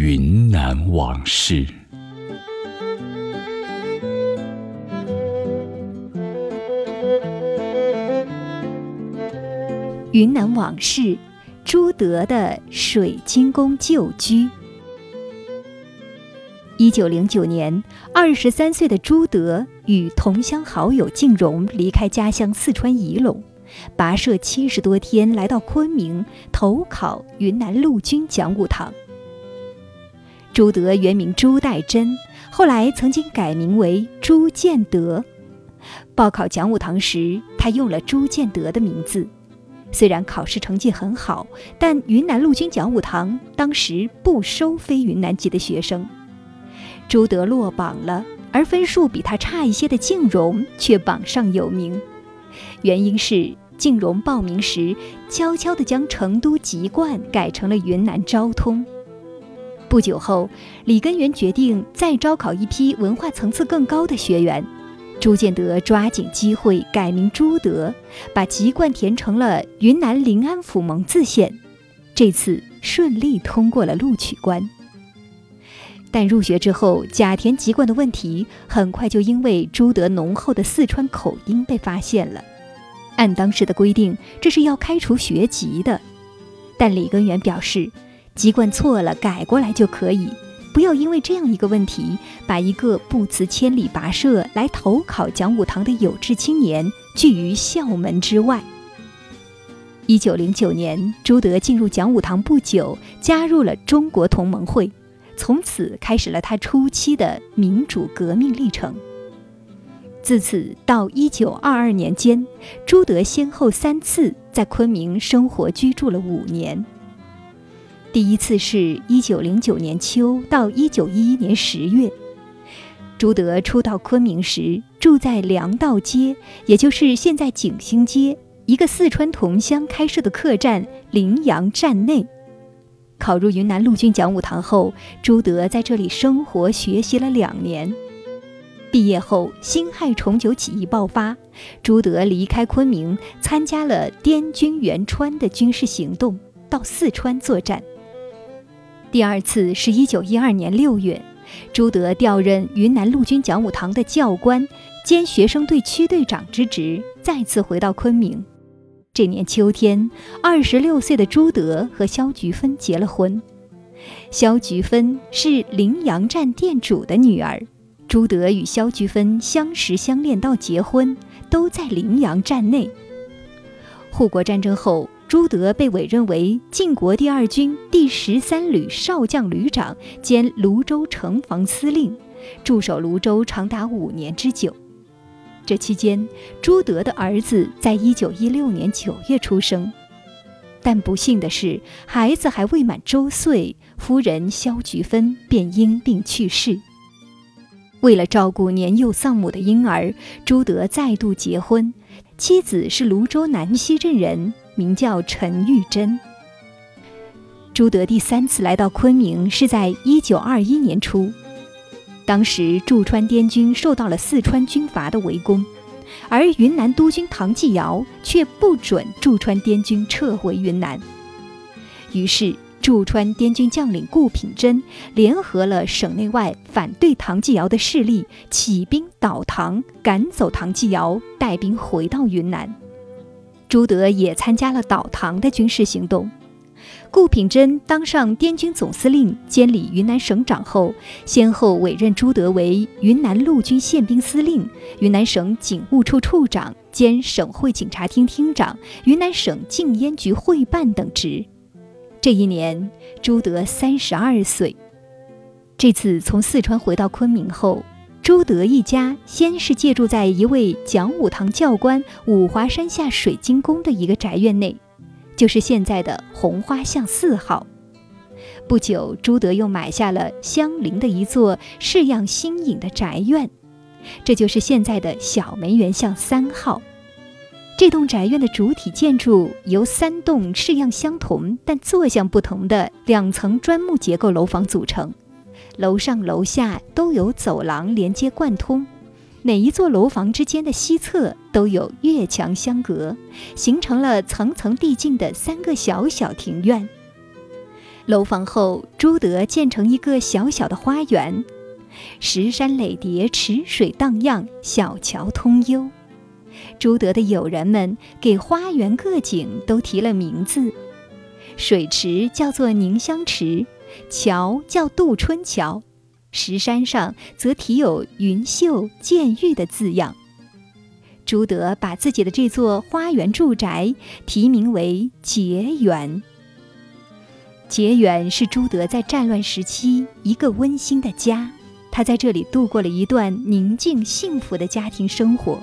云南往事。云南往事，朱德的水晶宫旧居。一九零九年，二十三岁的朱德与同乡好友静荣离开家乡四川仪陇，跋涉七十多天来到昆明投考云南陆军讲武堂。朱德原名朱代珍，后来曾经改名为朱建德。报考讲武堂时，他用了朱建德的名字。虽然考试成绩很好，但云南陆军讲武堂当时不收非云南籍的学生。朱德落榜了，而分数比他差一些的静荣却榜上有名。原因是静荣报名时悄悄地将成都籍贯改成了云南昭通。不久后，李根源决定再招考一批文化层次更高的学员。朱建德抓紧机会改名朱德，把籍贯填成了云南临安府蒙自县。这次顺利通过了录取关。但入学之后，假填籍贯的问题很快就因为朱德浓厚的四川口音被发现了。按当时的规定，这是要开除学籍的。但李根源表示，籍贯错了改过来就可以，不要因为这样一个问题，把一个不辞千里跋涉来投考讲武堂的有志青年拒于校门之外。一九零九年，朱德进入讲武堂不久，加入了中国同盟会。从此开始了他初期的民主革命历程。自此到一九二二年间，朱德先后三次在昆明生活居住了五年。第一次是一九零九年秋到一九一一年十月，朱德初到昆明时住在粮道街，也就是现在景兴街一个四川同乡开设的客栈临阳站内。考入云南陆军讲武堂后，朱德在这里生活学习了两年。毕业后，辛亥重九起义爆发，朱德离开昆明，参加了滇军援川的军事行动，到四川作战。第二次是一九一二年六月，朱德调任云南陆军讲武堂的教官兼学生队区队长之职，再次回到昆明。这年秋天，二十六岁的朱德和肖菊芬结了婚。肖菊芬是临阳站店主的女儿。朱德与肖菊芬相识相恋到结婚，都在临阳站内。护国战争后，朱德被委任为晋国第二军第十三旅少将旅长兼泸州城防司令，驻守泸州长达五年之久。这期间，朱德的儿子在一九一六年九月出生，但不幸的是，孩子还未满周岁，夫人肖菊芬便因病去世。为了照顾年幼丧母的婴儿，朱德再度结婚，妻子是泸州南溪镇人，名叫陈玉珍。朱德第三次来到昆明是在一九二一年初。当时驻川滇军受到了四川军阀的围攻，而云南督军唐继尧却不准驻川滇军撤回云南。于是驻川滇军将领顾品珍联合了省内外反对唐继尧的势力，起兵倒唐，赶走唐继尧，带兵回到云南。朱德也参加了倒唐的军事行动。顾品珍当上滇军总司令兼理云南省长后，先后委任朱德为云南陆军宪兵司令、云南省警务处处长兼省会警察厅厅长、云南省禁烟局会办等职。这一年，朱德三十二岁。这次从四川回到昆明后，朱德一家先是借住在一位讲武堂教官五华山下水晶宫的一个宅院内。就是现在的红花巷四号。不久，朱德又买下了相邻的一座式样新颖的宅院，这就是现在的小梅园巷三号。这栋宅院的主体建筑由三栋式样相同但坐向不同的两层砖木结构楼房组成，楼上楼下都有走廊连接贯通。每一座楼房之间的西侧都有越墙相隔，形成了层层递进的三个小小庭院。楼房后，朱德建成一个小小的花园，石山垒叠，池水荡漾，小桥通幽。朱德的友人们给花园各景都提了名字，水池叫做宁香池，桥叫渡春桥，石山上则题有“云秀见玉”的字样。朱德把自己的这座花园住宅题名为“结园”。结园是朱德在战乱时期一个温馨的家，他在这里度过了一段宁静幸福的家庭生活。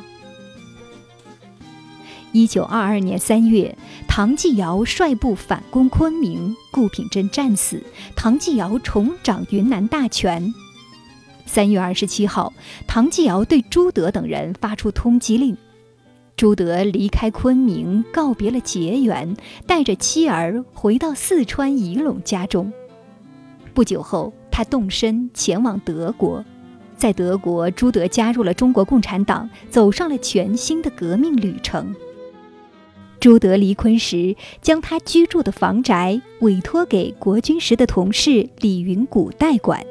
一九二二年三月，唐继尧率部反攻昆明，顾品珍战死，唐继尧重掌云南大权。三月二十七号，唐继尧对朱德等人发出通缉令。朱德离开昆明，告别了结缘，带着妻儿回到四川仪陇家中。不久后，他动身前往德国，在德国，朱德加入了中国共产党，走上了全新的革命旅程。朱德离昆时，将他居住的房宅委托给国军时的同事李云谷代管。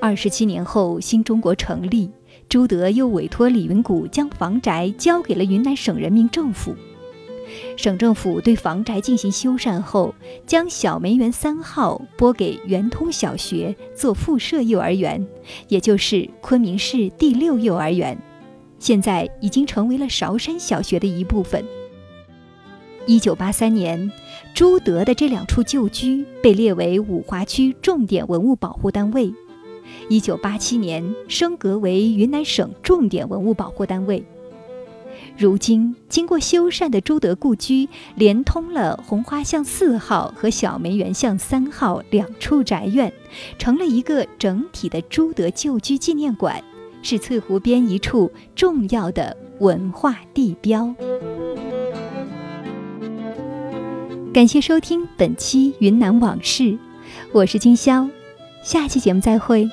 二十七年后，新中国成立。朱德又委托李云谷将房宅交给了云南省人民政府，省政府对房宅进行修缮后，将小梅园三号拨给圆通小学做附设幼儿园，也就是昆明市第六幼儿园，现在已经成为了韶山小学的一部分。一九八三年，朱德的这两处旧居被列为五华区重点文物保护单位。一九八七年升格为云南省重点文物保护单位。如今，经过修缮的朱德故居连通了红花巷四号和小梅园巷三号两处宅院，成了一个整体的朱德旧居纪念馆，是翠湖边一处重要的文化地标。感谢收听本期《云南往事》，我是金潇。下期节目再会。